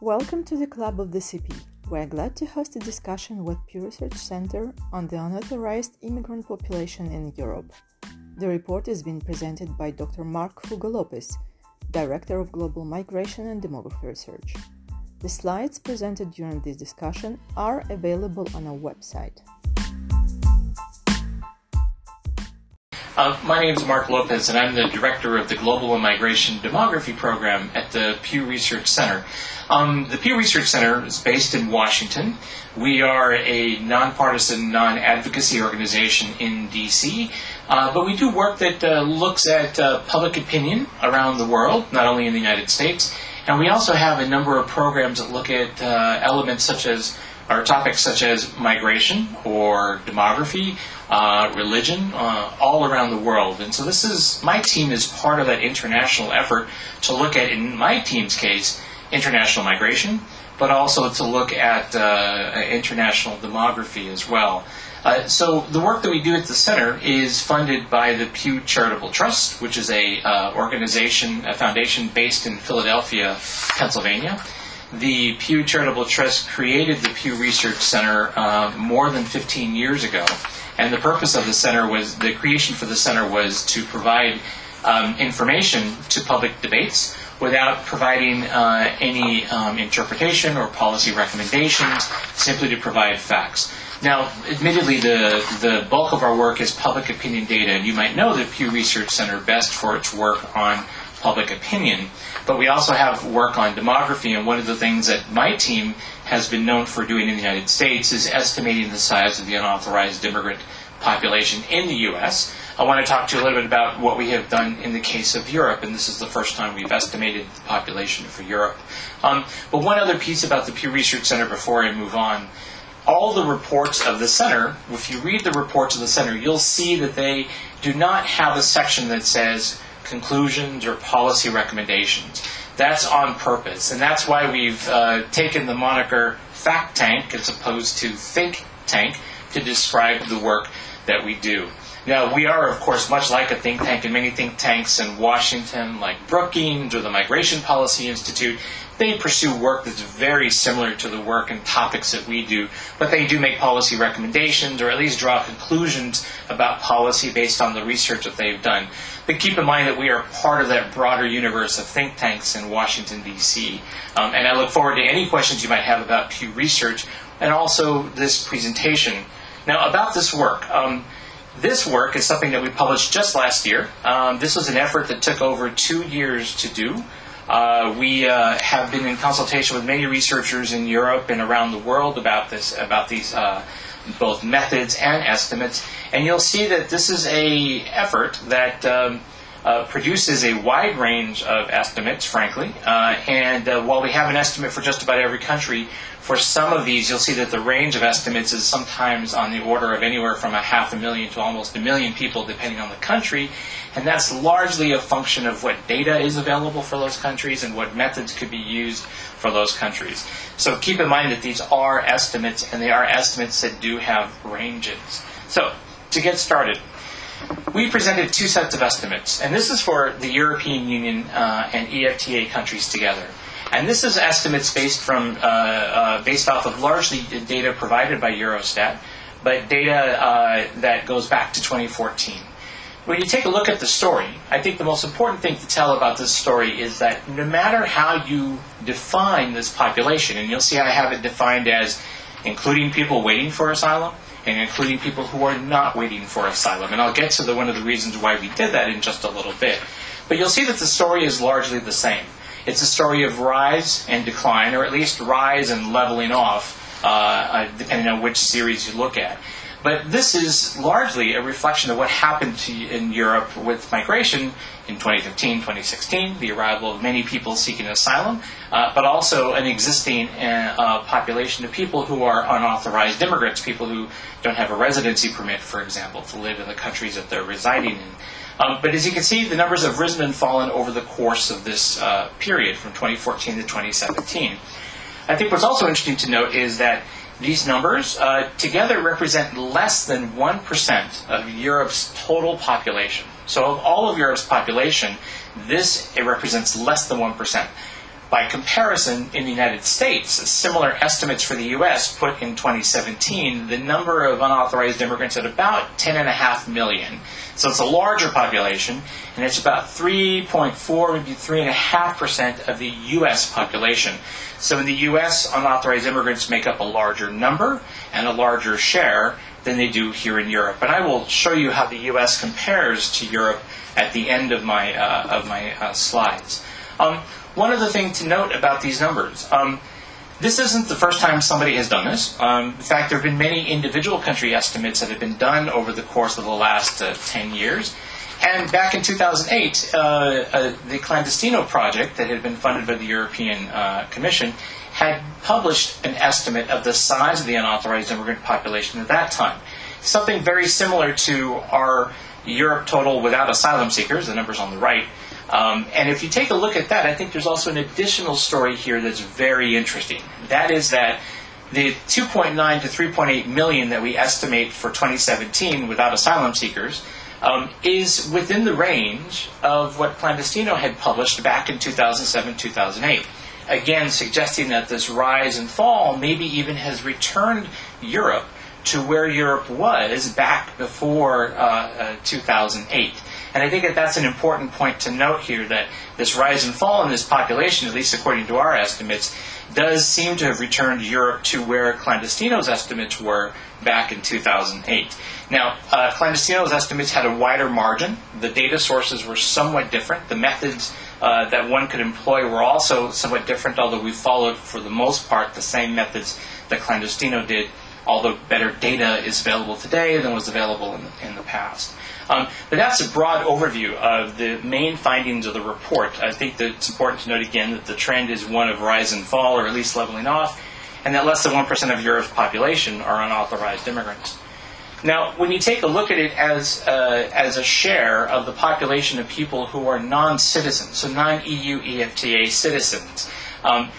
Welcome to the Club of the CP. We're glad to host a discussion with Pew Research Center on the unauthorized immigrant population in Europe. The report is being presented by Dr. Mark Hugo Lopez, Director of Global Migration and Demography Research. The slides presented during this discussion are available on our website. Uh, my name is Mark Lopez, and I'm the director of the Global Immigration Demography Program at the Pew Research Center. Um, the Pew Research Center is based in Washington. We are a nonpartisan, non advocacy organization in D.C., uh, but we do work that uh, looks at uh, public opinion around the world, not only in the United States. And we also have a number of programs that look at uh, elements such as are topics such as migration or demography, uh, religion, uh, all around the world. And so this is my team is part of that international effort to look at, in my team's case, international migration, but also to look at uh, international demography as well. Uh, so the work that we do at the center is funded by the Pew Charitable Trust, which is a uh, organization, a foundation based in Philadelphia, Pennsylvania. The Pew Charitable Trust created the Pew Research Center uh, more than 15 years ago, and the purpose of the center was the creation for the center was to provide um, information to public debates without providing uh, any um, interpretation or policy recommendations, simply to provide facts. Now, admittedly, the, the bulk of our work is public opinion data, and you might know the Pew Research Center best for its work on public opinion. But we also have work on demography, and one of the things that my team has been known for doing in the United States is estimating the size of the unauthorized immigrant population in the U.S. I want to talk to you a little bit about what we have done in the case of Europe, and this is the first time we've estimated the population for Europe. Um, but one other piece about the Pew Research Center before I move on. All the reports of the center, if you read the reports of the center, you'll see that they do not have a section that says conclusions or policy recommendations. That's on purpose, and that's why we've uh, taken the moniker fact tank as opposed to think tank to describe the work that we do. Now, we are, of course, much like a think tank, and many think tanks in Washington, like Brookings or the Migration Policy Institute, they pursue work that's very similar to the work and topics that we do, but they do make policy recommendations or at least draw conclusions about policy based on the research that they've done. But keep in mind that we are part of that broader universe of think tanks in Washington, D.C. Um, and I look forward to any questions you might have about Pew Research and also this presentation. Now, about this work. Um, this work is something that we published just last year. Um, this was an effort that took over two years to do. Uh, we uh, have been in consultation with many researchers in Europe and around the world about this, about these uh, both methods and estimates, and you'll see that this is a effort that um, uh, produces a wide range of estimates, frankly. Uh, and uh, while we have an estimate for just about every country, for some of these, you'll see that the range of estimates is sometimes on the order of anywhere from a half a million to almost a million people, depending on the country. And that's largely a function of what data is available for those countries and what methods could be used for those countries. So keep in mind that these are estimates, and they are estimates that do have ranges. So, to get started, we presented two sets of estimates, and this is for the European Union uh, and EFTA countries together. And this is estimates based from uh, uh, based off of largely data provided by Eurostat, but data uh, that goes back to 2014. When you take a look at the story, I think the most important thing to tell about this story is that no matter how you define this population, and you'll see I have it defined as including people waiting for asylum and including people who are not waiting for asylum. And I'll get to the, one of the reasons why we did that in just a little bit. But you'll see that the story is largely the same. It's a story of rise and decline, or at least rise and leveling off, uh, uh, depending on which series you look at. But this is largely a reflection of what happened to, in Europe with migration in 2015, 2016, the arrival of many people seeking asylum, uh, but also an existing uh, uh, population of people who are unauthorized immigrants, people who don't have a residency permit, for example, to live in the countries that they're residing in. Um, but as you can see, the numbers have risen and fallen over the course of this uh, period from 2014 to 2017. I think what's also interesting to note is that these numbers uh, together represent less than 1% of Europe's total population. So, of all of Europe's population, this it represents less than 1%. By comparison, in the United States, similar estimates for the U.S. put in 2017 the number of unauthorized immigrants at about 10.5 million. So it's a larger population, and it's about 3.4, maybe 3.5% of the U.S. population. So in the U.S., unauthorized immigrants make up a larger number and a larger share than they do here in Europe. And I will show you how the U.S. compares to Europe at the end of my, uh, of my uh, slides. Um, one other thing to note about these numbers. Um, this isn't the first time somebody has done this. Um, in fact, there have been many individual country estimates that have been done over the course of the last uh, 10 years. And back in 2008, uh, uh, the Clandestino project that had been funded by the European uh, Commission had published an estimate of the size of the unauthorized immigrant population at that time. Something very similar to our Europe total without asylum seekers, the numbers on the right, um, and if you take a look at that, I think there's also an additional story here that's very interesting. That is that the 2.9 to 3.8 million that we estimate for 2017 without asylum seekers um, is within the range of what Clandestino had published back in 2007 2008. Again, suggesting that this rise and fall maybe even has returned Europe to where Europe was back before uh, uh, 2008. And I think that that's an important point to note here that this rise and fall in this population, at least according to our estimates, does seem to have returned Europe to where Clandestino's estimates were back in 2008. Now, uh, Clandestino's estimates had a wider margin. The data sources were somewhat different. The methods uh, that one could employ were also somewhat different, although we followed, for the most part, the same methods that Clandestino did, although better data is available today than was available in the, in the past. Um, but that's a broad overview of the main findings of the report. I think that it's important to note again that the trend is one of rise and fall, or at least leveling off, and that less than 1% of Europe's population are unauthorized immigrants. Now, when you take a look at it as, uh, as a share of the population of people who are non citizens, so non EU EFTA citizens, um,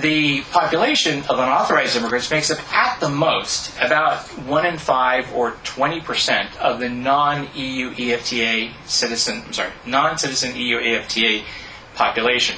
the population of unauthorized immigrants makes up at the most about 1 in 5 or 20% of the non-EU EFTA citizen, I'm sorry, non-citizen EU EFTA population.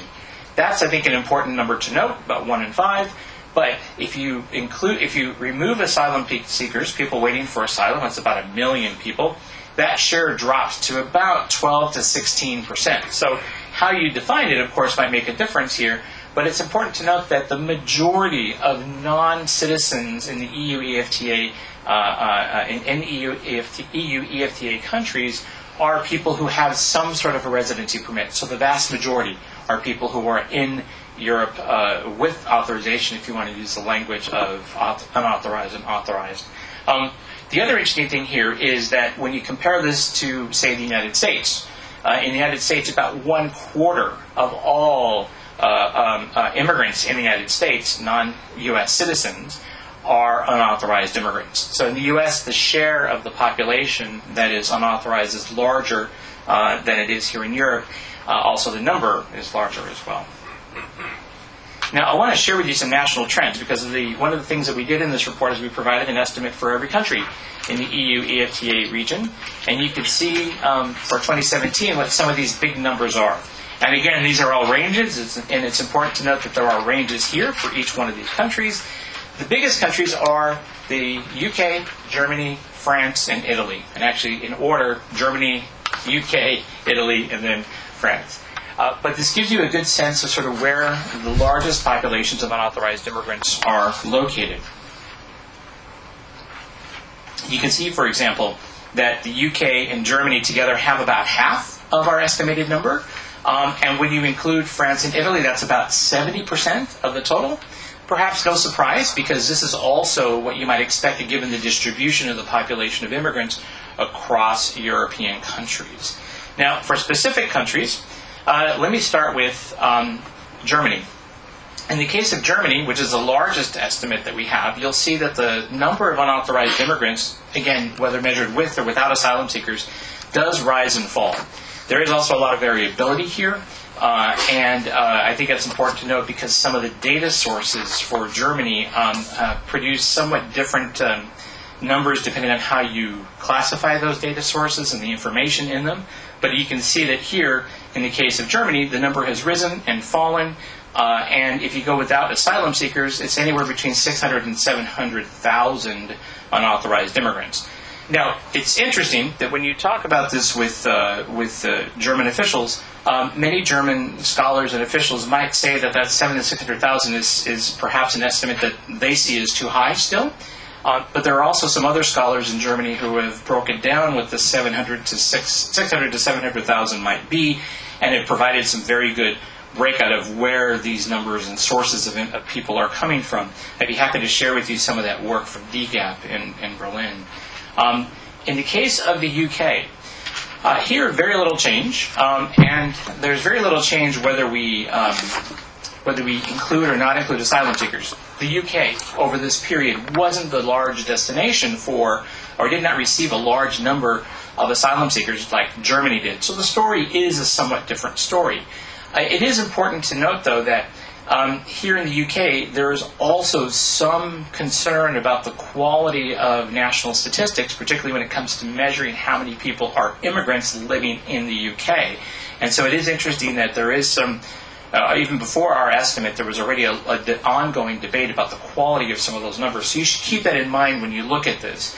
That's, I think, an important number to note, about 1 in 5. But if you include, if you remove asylum seekers, people waiting for asylum, that's about a million people, that share drops to about 12 to 16 percent. So how you define it, of course, might make a difference here. But it's important to note that the majority of non-citizens in the EU EFTA uh, uh, in, in EU, EFT, EU EFTA countries are people who have some sort of a residency permit. So the vast majority are people who are in Europe uh, with authorization, if you want to use the language of unauthorized and authorized. Um, the other interesting thing here is that when you compare this to, say, the United States, uh, in the United States, about one quarter of all uh, um, uh, immigrants in the United States, non US citizens, are unauthorized immigrants. So in the US, the share of the population that is unauthorized is larger uh, than it is here in Europe. Uh, also, the number is larger as well. Now, I want to share with you some national trends because the, one of the things that we did in this report is we provided an estimate for every country in the EU EFTA region. And you can see um, for 2017 what some of these big numbers are. And again, these are all ranges, and it's important to note that there are ranges here for each one of these countries. The biggest countries are the UK, Germany, France, and Italy. And actually, in order Germany, UK, Italy, and then France. Uh, but this gives you a good sense of sort of where the largest populations of unauthorized immigrants are located. You can see, for example, that the UK and Germany together have about half of our estimated number. Um, and when you include France and Italy, that's about 70% of the total. Perhaps no surprise, because this is also what you might expect given the distribution of the population of immigrants across European countries. Now, for specific countries, uh, let me start with um, Germany. In the case of Germany, which is the largest estimate that we have, you'll see that the number of unauthorized immigrants, again, whether measured with or without asylum seekers, does rise and fall. There is also a lot of variability here. Uh, and uh, I think that's important to note because some of the data sources for Germany um, uh, produce somewhat different um, numbers depending on how you classify those data sources and the information in them. But you can see that here, in the case of Germany, the number has risen and fallen. Uh, and if you go without asylum seekers, it's anywhere between 600 and 700,000 unauthorized immigrants. Now, it's interesting that when you talk about this with, uh, with uh, German officials, um, many German scholars and officials might say that that 700 to 600,000 is, is perhaps an estimate that they see as too high still. Uh, but there are also some other scholars in Germany who have broken down what the 700 to 6, 600 to 700,000 might be, and have provided some very good breakout of where these numbers and sources of, of, people are coming from. I'd be happy to share with you some of that work from DGAP in, in Berlin. Um, in the case of the UK, uh, here very little change, um, and there's very little change whether we um, whether we include or not include asylum seekers. The UK over this period wasn't the large destination for, or did not receive a large number of asylum seekers like Germany did. So the story is a somewhat different story. Uh, it is important to note, though, that um, here in the UK, there is also some concern about the quality of national statistics, particularly when it comes to measuring how many people are immigrants living in the UK. And so it is interesting that there is some, uh, even before our estimate, there was already an ongoing debate about the quality of some of those numbers. So you should keep that in mind when you look at this.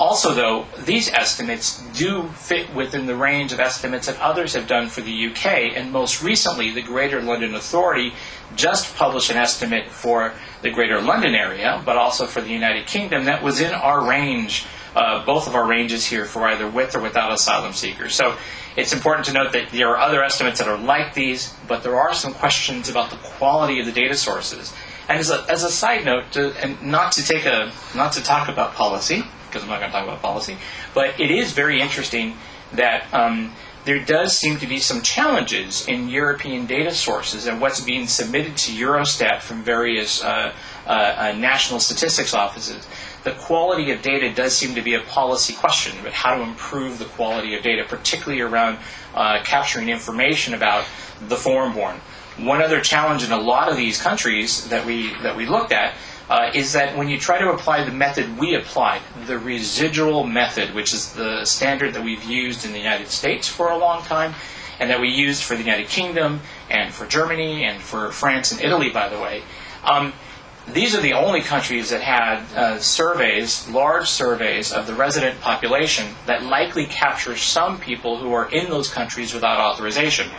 Also, though, these estimates do fit within the range of estimates that others have done for the UK, and most recently, the Greater London Authority just published an estimate for the Greater London area, but also for the United Kingdom that was in our range, uh, both of our ranges here for either with or without asylum seekers. So it's important to note that there are other estimates that are like these, but there are some questions about the quality of the data sources. And as a, as a side note, to, and not to take a not to talk about policy, because I'm not going to talk about policy. But it is very interesting that um, there does seem to be some challenges in European data sources and what's being submitted to Eurostat from various uh, uh, uh, national statistics offices. The quality of data does seem to be a policy question, but how to improve the quality of data, particularly around uh, capturing information about the foreign born. One other challenge in a lot of these countries that we that we looked at uh, is that when you try to apply the method we applied, the residual method, which is the standard that we've used in the United States for a long time, and that we used for the United Kingdom and for Germany and for France and Italy, by the way. Um, these are the only countries that had uh, surveys, large surveys of the resident population that likely capture some people who are in those countries without authorization.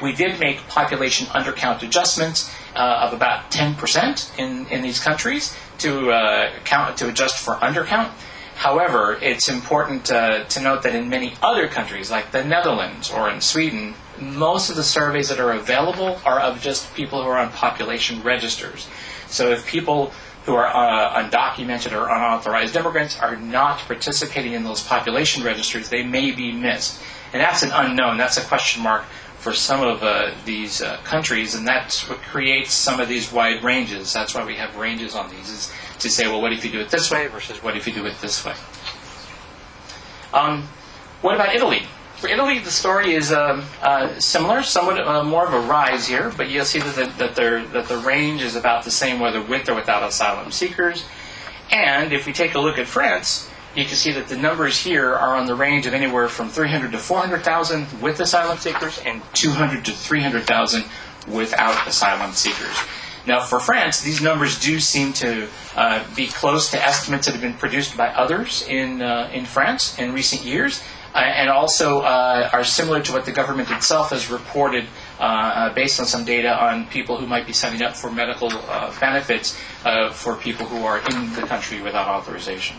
We did make population undercount adjustments uh, of about 10% in, in these countries to uh, count to adjust for undercount. However, it's important uh, to note that in many other countries, like the Netherlands or in Sweden, most of the surveys that are available are of just people who are on population registers. So if people who are uh, undocumented or unauthorized immigrants are not participating in those population registers, they may be missed. And that's an unknown, that's a question mark for some of uh, these uh, countries, and that's what creates some of these wide ranges. That's why we have ranges on these, is to say, well, what if you do it this way versus what if you do it this way? Um, what about Italy? For Italy, the story is um, uh, similar, somewhat uh, more of a rise here, but you'll see that the, that, that the range is about the same whether with or without asylum seekers. And if we take a look at France, you can see that the numbers here are on the range of anywhere from 300 to 400,000 with asylum seekers and 200 to 300,000 without asylum seekers. Now, for France, these numbers do seem to uh, be close to estimates that have been produced by others in, uh, in France in recent years, uh, and also uh, are similar to what the government itself has reported uh, uh, based on some data on people who might be signing up for medical benefits for people who are in the country without authorization.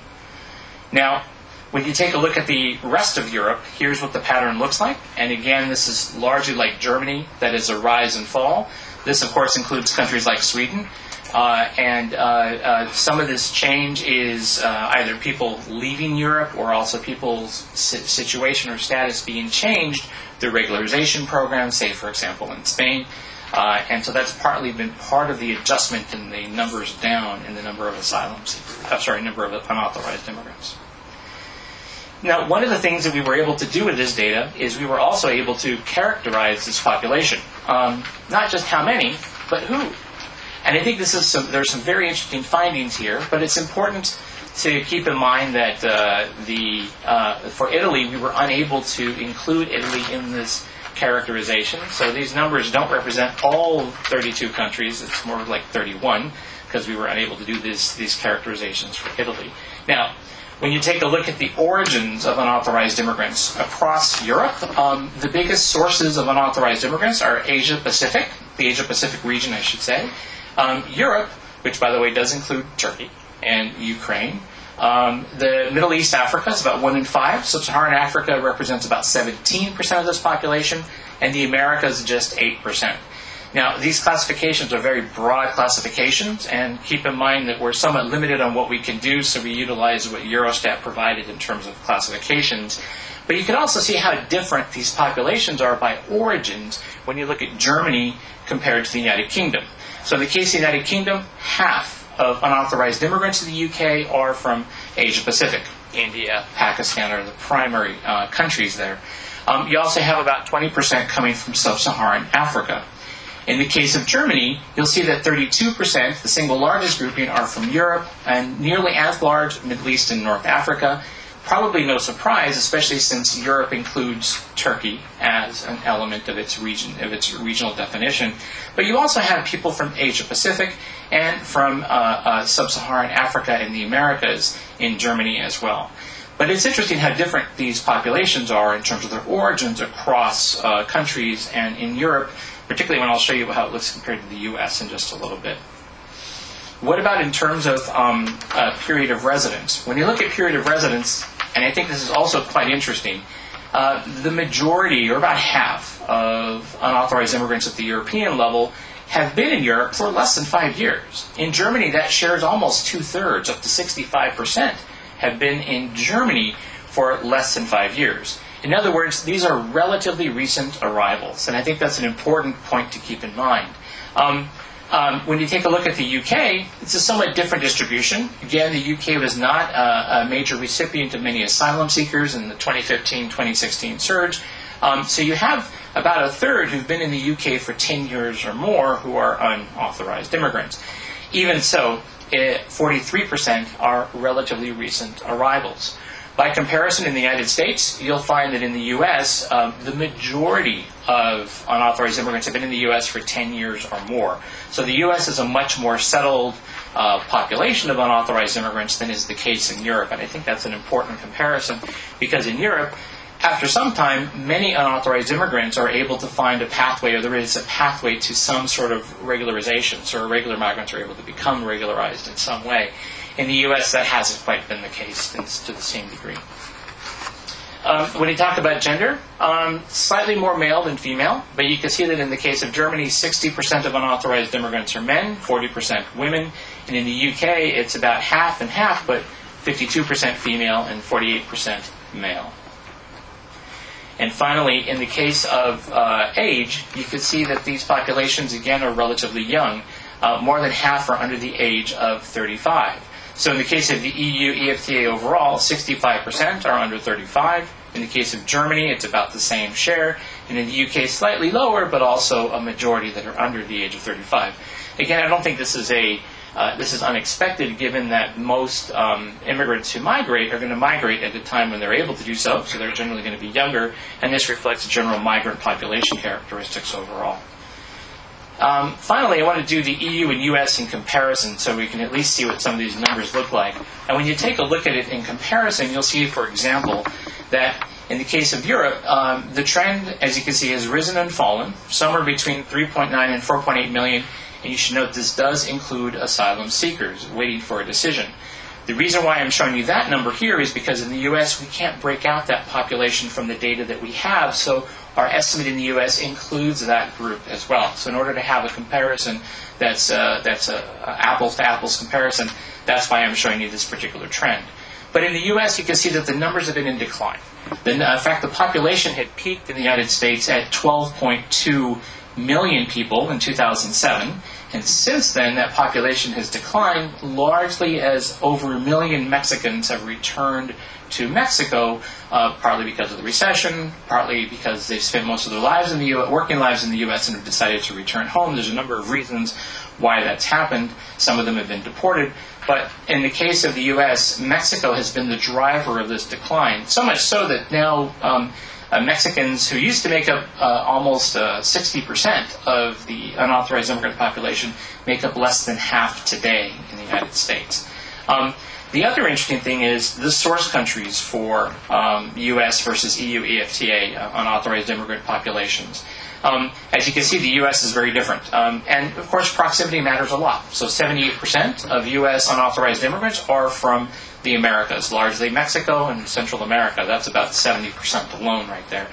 Now, when you take a look at the rest of Europe, here's what the pattern looks like. And again, this is largely like Germany, that is a rise and fall. This, of course, includes countries like Sweden. Uh, and uh, uh, some of this change is uh, either people leaving Europe or also people's situation or status being changed through regularization programs, say, for example, in Spain. Uh, and so that's partly been part of the adjustment in the numbers down in the number of asylum seekers, I'm sorry, number of unauthorized immigrants. Now, one of the things that we were able to do with this data is we were also able to characterize this population. Um, not just how many, but who. And I think this is some, there's some very interesting findings here, but it's important to keep in mind that uh, the uh, for Italy we were unable to include Italy in this characterization. So these numbers don't represent all 32 countries. It's more like 31 because we were unable to do this, these characterizations for Italy. Now, when you take a look at the origins of unauthorized immigrants across Europe, um, the biggest sources of unauthorized immigrants are Asia Pacific, the Asia Pacific region, I should say, um, Europe, which by the way does include Turkey and Ukraine. Um, the Middle East, Africa is about one in five. Sub-Saharan Africa represents about 17% of this population, and the Americas just 8%. Now, these classifications are very broad classifications, and keep in mind that we're somewhat limited on what we can do, so we utilize what Eurostat provided in terms of classifications. But you can also see how different these populations are by origins when you look at Germany compared to the United Kingdom. So in the case of the United Kingdom, half of unauthorized immigrants in the UK are from Asia Pacific. India, Pakistan are the primary uh, countries there. Um, you also have about 20% coming from sub Saharan Africa. In the case of Germany, you'll see that 32%, the single largest grouping, are from Europe, and nearly as large Middle East and North Africa. Probably no surprise, especially since Europe includes Turkey as an element of its region, of its regional definition. But you also have people from Asia Pacific and from uh, uh, sub-Saharan Africa and the Americas in Germany as well. But it's interesting how different these populations are in terms of their origins across uh, countries and in Europe particularly when I'll show you how it looks compared to the U.S. in just a little bit. What about in terms of um, period of residence? When you look at period of residence, and I think this is also quite interesting, uh, the majority, or about half, of unauthorized immigrants at the European level have been in Europe for less than five years. In Germany, that share is almost two thirds, up to 65%, have been in Germany for less than five years. In other words, these are relatively recent arrivals, and I think that's an important point to keep in mind. Um, um, when you take a look at the UK, it's a somewhat different distribution. Again, the UK was not uh, a major recipient of many asylum seekers in the 2015 2016 surge. Um, so you have about a third who've been in the UK for 10 years or more who are unauthorized immigrants. Even so, 43% are relatively recent arrivals. By comparison, in the United States, you'll find that in the U.S., um, the majority of unauthorized immigrants have been in the U.S. for 10 years or more. So the U.S. is a much more settled uh, population of unauthorized immigrants than is the case in Europe. And I think that's an important comparison because in Europe, after some time, many unauthorized immigrants are able to find a pathway, or there is a pathway to some sort of regularization. So irregular migrants are able to become regularized in some way. In the U.S., that hasn't quite been the case to the same degree. Um, when you talk about gender, um, slightly more male than female, but you can see that in the case of Germany, 60% of unauthorized immigrants are men, 40% women, and in the UK, it's about half and half, but 52% female and 48% male. And finally, in the case of uh, age, you can see that these populations, again, are relatively young. Uh, more than half are under the age of 35. So in the case of the EU EFTA overall, 65% are under 35. In the case of Germany, it's about the same share. And in the UK, slightly lower, but also a majority that are under the age of 35. Again, I don't think this is a uh, this is unexpected given that most um, immigrants who migrate are going to migrate at a time when they're able to do so, so they're generally going to be younger, and this reflects general migrant population characteristics overall. Um, finally, I want to do the EU and US in comparison so we can at least see what some of these numbers look like. And when you take a look at it in comparison, you'll see, for example, that in the case of Europe, um, the trend, as you can see, has risen and fallen, somewhere between 3.9 and 4.8 million. And you should note this does include asylum seekers waiting for a decision. The reason why I'm showing you that number here is because in the US we can't break out that population from the data that we have, so our estimate in the U.S. includes that group as well. So in order to have a comparison that's uh, that's a, a apples to apples comparison, that's why I'm showing you this particular trend. But in the U.S., you can see that the numbers have been in decline. Uh, in fact, the population had peaked in the United States at 12.2 million people in 2007. And since then, that population has declined largely as over a million Mexicans have returned to Mexico, uh, partly because of the recession, partly because they've spent most of their lives in the U- working lives in the U.S. and have decided to return home. There's a number of reasons why that's happened. Some of them have been deported, but in the case of the U.S., Mexico has been the driver of this decline. So much so that now. Um, uh, Mexicans who used to make up uh, almost 60% of the unauthorized immigrant population make up less than half today in the United States. Um, the other interesting thing is the source countries for um, U.S. versus EU EFTA uh, unauthorized immigrant populations. Um, as you can see, the U.S. is very different. Um, and of course, proximity matters a lot. So 78% of U.S. unauthorized immigrants are from the Americas, largely Mexico and Central America. That's about 70% alone right there.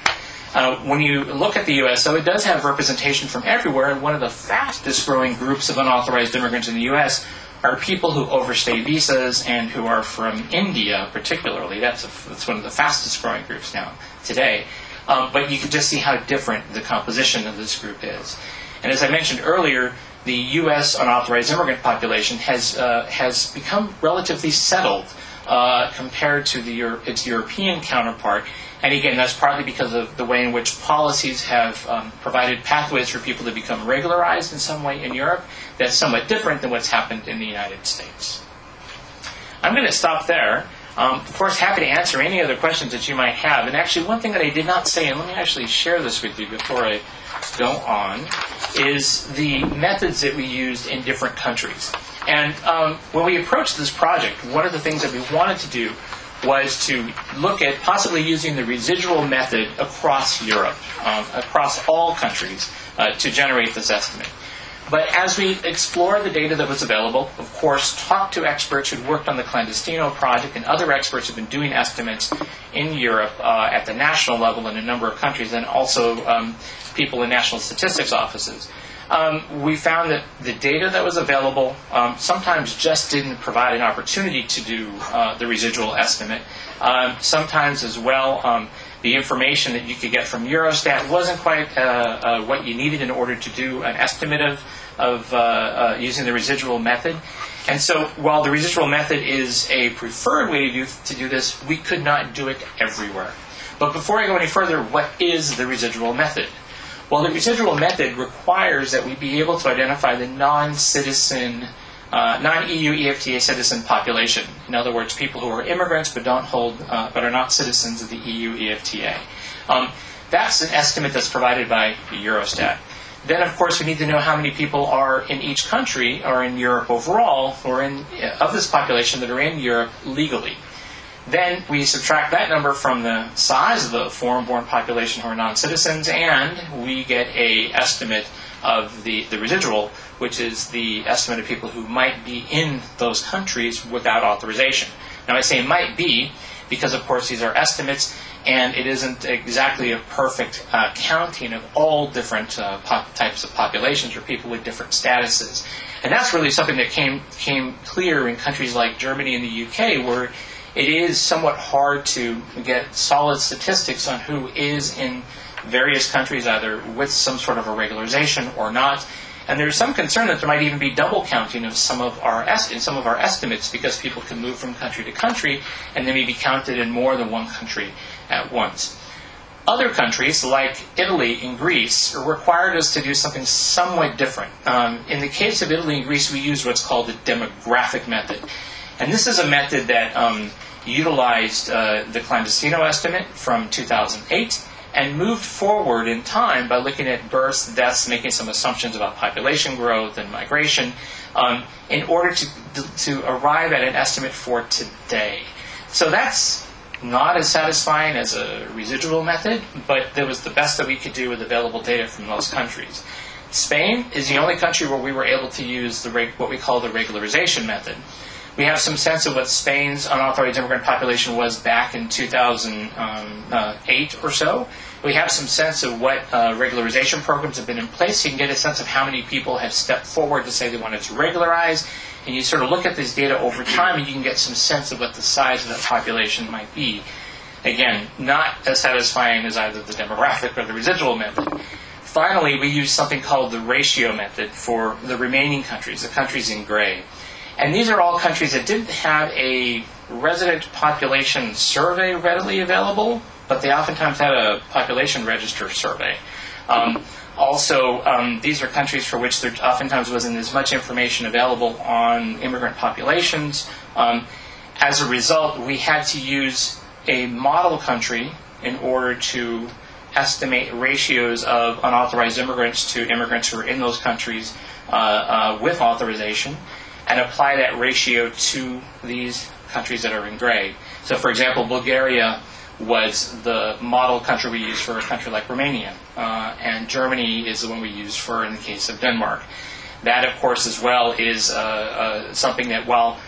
Uh, when you look at the U.S., though, it does have representation from everywhere, and one of the fastest growing groups of unauthorized immigrants in the U.S are people who overstay visas and who are from India, particularly. That's, a, that's one of the fastest growing groups now today. Um, but you can just see how different the composition of this group is. And as I mentioned earlier, the U.S. unauthorized immigrant population has uh, has become relatively settled uh, compared to the Euro- its European counterpart. And again, that's partly because of the way in which policies have um, provided pathways for people to become regularized in some way in Europe. That's somewhat different than what's happened in the United States. I'm going to stop there. Um, of course, happy to answer any other questions that you might have. And actually, one thing that I did not say, and let me actually share this with you before I go on, is the methods that we used in different countries. And um, when we approached this project, one of the things that we wanted to do was to look at possibly using the residual method across Europe, um, across all countries, uh, to generate this estimate. But as we explored the data that was available, of course, talked to experts who'd worked on the Clandestino project and other experts who've been doing estimates in Europe uh, at the national level in a number of countries, and also um, people in national statistics offices. Um, we found that the data that was available um, sometimes just didn't provide an opportunity to do uh, the residual estimate. Um, sometimes, as well, um, the information that you could get from Eurostat wasn't quite uh, uh, what you needed in order to do an estimate of of uh, uh, using the residual method. And so, while the residual method is a preferred way to do, to do this, we could not do it everywhere. But before I go any further, what is the residual method? Well, the residual method requires that we be able to identify the non citizen, uh, non EU EFTA citizen population. In other words, people who are immigrants but don't hold, uh, but are not citizens of the EU EFTA. Um, that's an estimate that's provided by Eurostat. Then, of course, we need to know how many people are in each country or in Europe overall, or in uh, of this population that are in Europe legally. Then we subtract that number from the size of the foreign-born population who are non-citizens, and we get a estimate of the, the residual, which is the estimate of people who might be in those countries without authorization. Now I say might be because, of course, these are estimates, and it isn't exactly a perfect uh, counting of all different uh, pop- types of populations or people with different statuses. And that's really something that came came clear in countries like Germany and the UK, where it is somewhat hard to get solid statistics on who is in various countries, either with some sort of a regularization or not. And there's some concern that there might even be double counting of some of our in some of our estimates because people can move from country to country and they may be counted in more than one country at once. Other countries, like Italy and Greece, required us to do something somewhat different. Um, in the case of Italy and Greece, we used what's called the demographic method. And this is a method that um, utilized uh, the clandestino estimate from 2008 and moved forward in time by looking at births, deaths, making some assumptions about population growth and migration um, in order to, to arrive at an estimate for today. So that's not as satisfying as a residual method, but that was the best that we could do with available data from most countries. Spain is the only country where we were able to use the what we call the regularization method. We have some sense of what Spain's unauthorized immigrant population was back in 2008 uh, or so. We have some sense of what uh, regularization programs have been in place. You can get a sense of how many people have stepped forward to say they wanted to regularize. And you sort of look at this data over time and you can get some sense of what the size of that population might be. Again, not as satisfying as either the demographic or the residual method. Finally, we use something called the ratio method for the remaining countries, the countries in gray. And these are all countries that didn't have a resident population survey readily available, but they oftentimes had a population register survey. Um, also, um, these are countries for which there oftentimes wasn't as much information available on immigrant populations. Um, as a result, we had to use a model country in order to estimate ratios of unauthorized immigrants to immigrants who are in those countries uh, uh, with authorization and apply that ratio to these countries that are in gray. So, for example, Bulgaria was the model country we used for a country like Romania, uh, and Germany is the one we use for in the case of Denmark. That, of course, as well is uh, uh, something that, while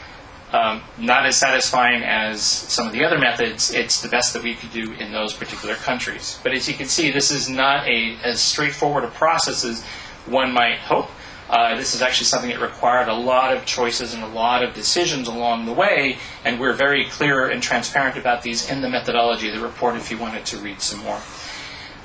um, not as satisfying as some of the other methods, it's the best that we could do in those particular countries. But as you can see, this is not a as straightforward a process as one might hope. Uh, this is actually something that required a lot of choices and a lot of decisions along the way, and we're very clear and transparent about these in the methodology of the report if you wanted to read some more.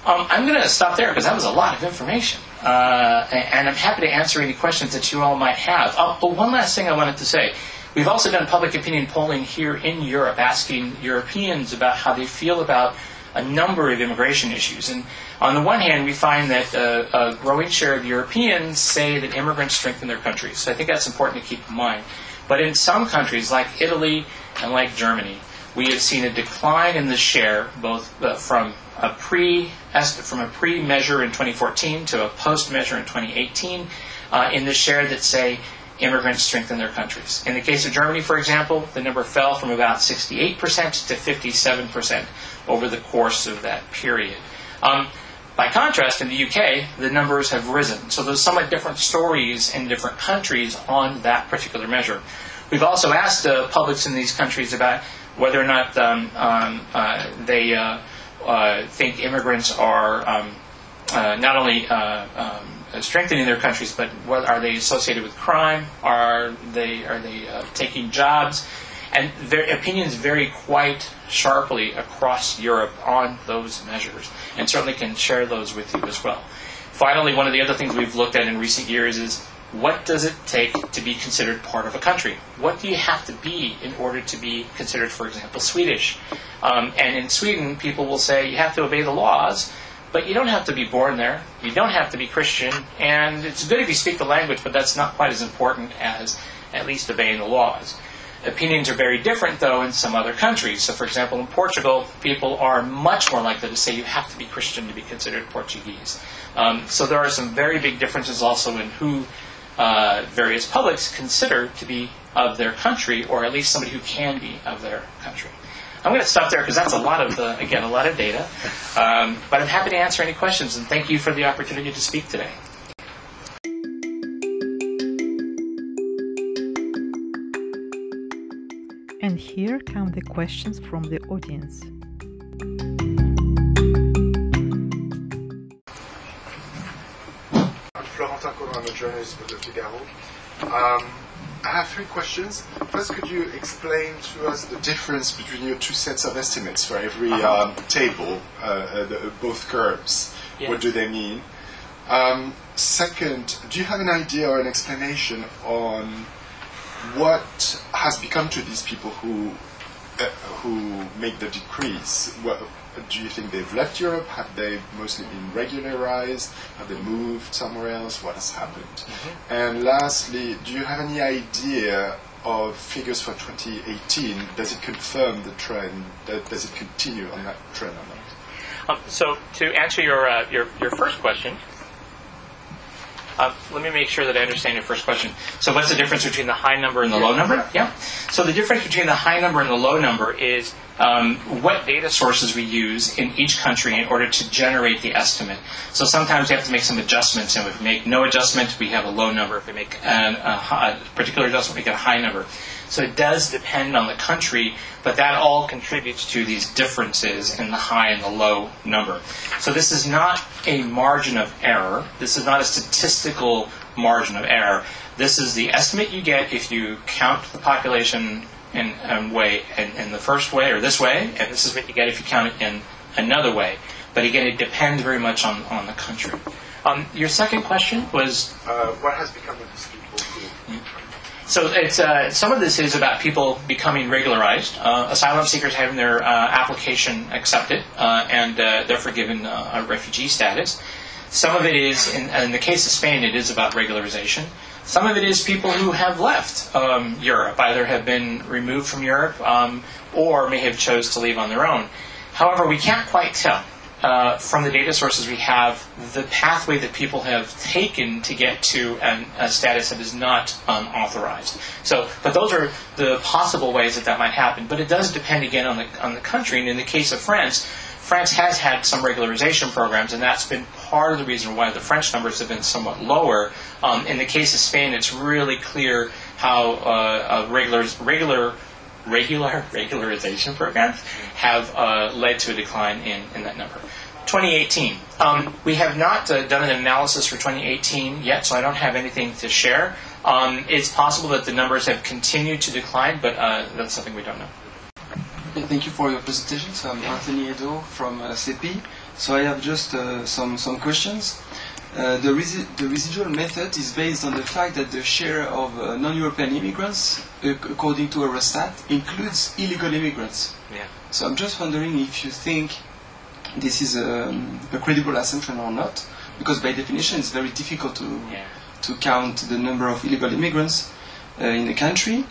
Um, I'm going to stop there because that was a lot of information, uh, and I'm happy to answer any questions that you all might have. Oh, but one last thing I wanted to say. We've also done public opinion polling here in Europe, asking Europeans about how they feel about a number of immigration issues. And on the one hand, we find that uh, a growing share of Europeans say that immigrants strengthen their countries. So I think that's important to keep in mind. But in some countries, like Italy and like Germany, we have seen a decline in the share, both uh, from a pre from a pre measure in 2014 to a post measure in 2018, uh, in the share that say immigrants strengthen their countries. In the case of Germany, for example, the number fell from about 68% to 57% over the course of that period. Um, by contrast, in the UK, the numbers have risen. So there's somewhat different stories in different countries on that particular measure. We've also asked uh, publics in these countries about whether or not um, um, uh, they uh, uh think immigrants are um, uh, not only uh, um, strengthening their countries, but what, are they associated with crime? Are they are they taking jobs? And their opinions vary quite sharply across Europe on those measures, and certainly can share those with you as well. Finally, one of the other things we've looked at in recent years is what does it take to be considered part of a country? What do you have to be in order to be considered, for example, Swedish? Um, and in Sweden, people will say you have to obey the laws, but you don't have to be born there. You don't have to be Christian, and it's good if you speak the language, but that's not quite as important as at least obeying the laws. Opinions are very different, though, in some other countries. So, for example, in Portugal, people are much more likely to say you have to be Christian to be considered Portuguese. Um, so, there are some very big differences also in who uh, various publics consider to be of their country, or at least somebody who can be of their country. I'm going to stop there because that's a lot of the, again, a lot of data. Um, but I'm happy to answer any questions, and thank you for the opportunity to speak today. Here come the questions from the audience. I'm Florentin Collin, I'm a journalist for the Figaro. Um, I have three questions. First, could you explain to us the difference between your two sets of estimates for every uh-huh. um, table, uh, uh, the, both curves? Yeah. What do they mean? Um, second, do you have an idea or an explanation on what has become to these people who uh, who make the decrees? What, do you think they've left Europe? Have they mostly been regularized? Have they moved somewhere else? What has happened? Mm-hmm. And lastly, do you have any idea of figures for 2018? Does it confirm the trend? Does it continue on that trend or not? Um, so, to answer your, uh, your, your first question, uh, let me make sure that I understand your first question. So, what's the difference between the high number and the low number? Yeah. So, the difference between the high number and the low number is um, what data sources we use in each country in order to generate the estimate. So, sometimes we have to make some adjustments, and if we make no adjustment, we have a low number. If we make a, a particular adjustment, we get a high number. So, it does depend on the country but that all contributes to these differences in the high and the low number. So this is not a margin of error. This is not a statistical margin of error. This is the estimate you get if you count the population in a way in, in the first way or this way, and this is what you get if you count it in another way. But again, it depends very much on, on the country. Um, your second question was uh, what has become of mm-hmm. So it's uh, some of this is about people becoming regularized, uh, asylum seekers having their uh, application accepted, uh, and uh, therefore given uh, a refugee status. Some of it is, in, in, the case of Spain, it is about regularization. Some of it is people who have left um, Europe, either have been removed from Europe um, or may have chose to leave on their own. However, we can't quite tell. Uh, from the data sources we have, the pathway that people have taken to get to an, a status that is not unauthorized. So, but those are the possible ways that that might happen. But it does depend again on the on the country. And in the case of France, France has had some regularization programs, and that's been part of the reason why the French numbers have been somewhat lower. Um, in the case of Spain, it's really clear how uh, regular regular regular regularization programs have uh, led to a decline in, in that number. 2018. Um, we have not uh, done an analysis for 2018 yet, so I don't have anything to share. Um, it's possible that the numbers have continued to decline, but uh, that's something we don't know. Thank you for your presentation. So I'm Anthony Edo from uh, CEPI. So I have just uh, some, some questions. Uh, the, resi the, residual method is based on the fact that the share of uh, non-European immigrants, uh, according to Eurostat, includes illegal immigrants. Yeah. So I'm just wondering if you think this is a, a credible assumption or not, because by definition it's very difficult to, Yeah. to count the number of illegal immigrants uh, in the country.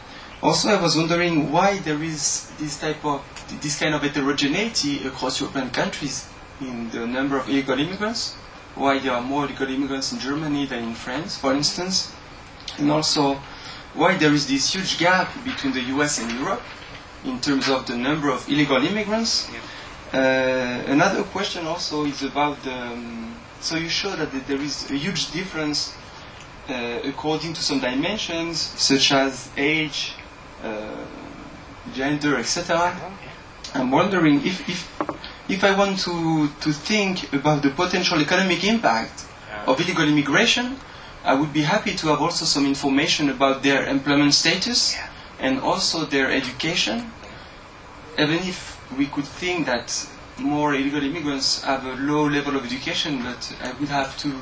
Also, I was wondering why there is this type of this kind of heterogeneity across European countries in the number of illegal immigrants. Why there are more illegal immigrants in Germany than in France, for instance, and also why there is this huge gap between the U.S. and Europe in terms of the number of illegal immigrants. Uh, another question also is about the. Um, so you show that there is a huge difference uh, according to some dimensions such as age, uh, gender, etc. I'm wondering if, if, if I want to, to think about the potential economic impact of illegal immigration, I would be happy to have also some information about their employment status and also their education. Even if we could think that more illegal immigrants have a low level of education, but I would have to,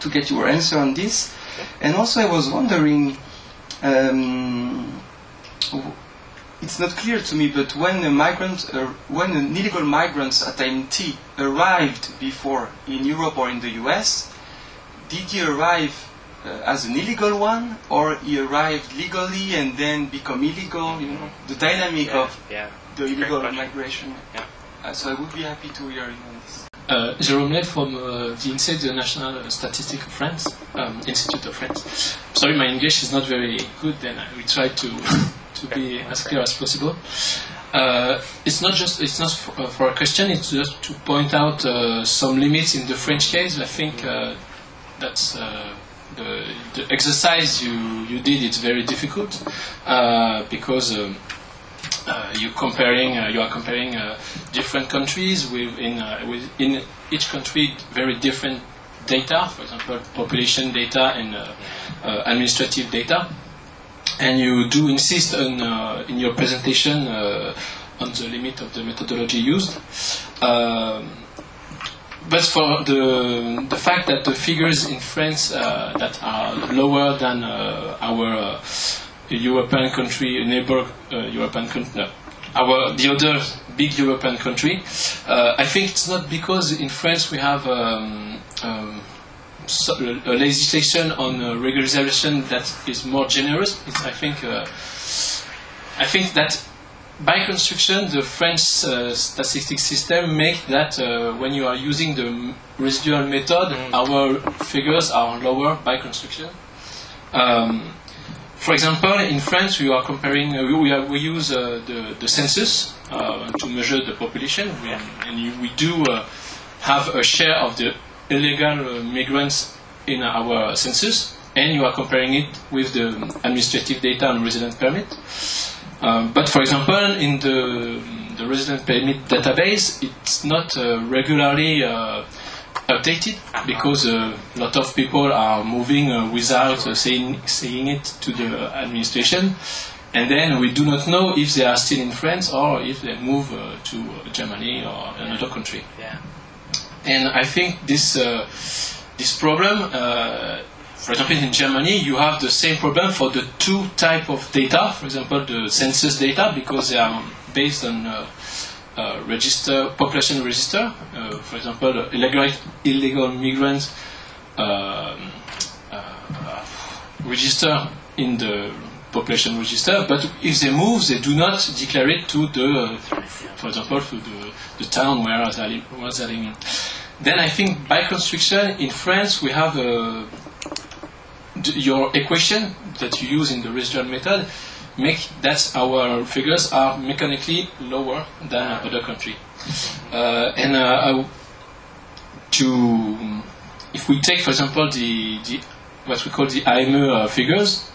to get your answer on this. And also, I was wondering. Um, it's not clear to me, but when a migrant, uh, when an illegal migrants at IMT arrived before in Europe or in the US, did he arrive uh, as an illegal one, or he arrived legally and then become illegal? You know, the dynamic of yeah. the Great illegal question. migration. Yeah. Uh, so I would be happy to hear you on this. Uh, Jérôme Lê from uh, the INSEE, the National Statistic of France, um, Institute of France. Sorry, my English is not very good, then I will try to to be as clear as possible. Uh, it's not just it's not for, for a question. It's just to point out uh, some limits in the French case. I think uh, that's uh, the, the exercise you you did. It's very difficult uh, because. Um, uh, you comparing you are comparing different countries with in uh, with in each country very different data for example population data and administrative data and you do insist on uh, in your presentation uh, on the limit of the methodology used um, but for the the fact that the figures in France uh, that are lower than our European country, neighbor European country, no, our the other big European country. Uh, I think it's not because in France we have um, um, so, a legislation on uh, regularization that is more generous. It's, I think uh, I think that by construction, the French uh, statistics system makes that uh, when you are using the residual method, our figures are lower by construction. Um, for example, in France, we are comparing. Uh, we, are, we use uh, the, the census uh, to measure the population, we, and you, we do uh, have a share of the illegal uh, migrants in our census, and you are comparing it with the administrative data on resident permit. Um, but for example, in the, the resident permit database, it's not uh, regularly uh, updated because a lot of people are moving uh, without uh, saying, saying it to the administration. And then we do not know if they are still in France or if they move uh, to Germany or another country. Yeah. And I think this uh, this problem, uh, for example, in Germany, you have the same problem for the two type of data. For example, the census data because they are based on uh, uh, register population register. Uh, for example, illegal illegal migrants um, uh, register in the population register, but if they move, they do not declare it to the for example, to the, the town where they was living. Then I think by construction in France we have uh, your equation that you use in the residual method make that our figures are mechanically lower than other country. Uh, and uh, to if we take, for example, the, the what we call the AME uh, figures,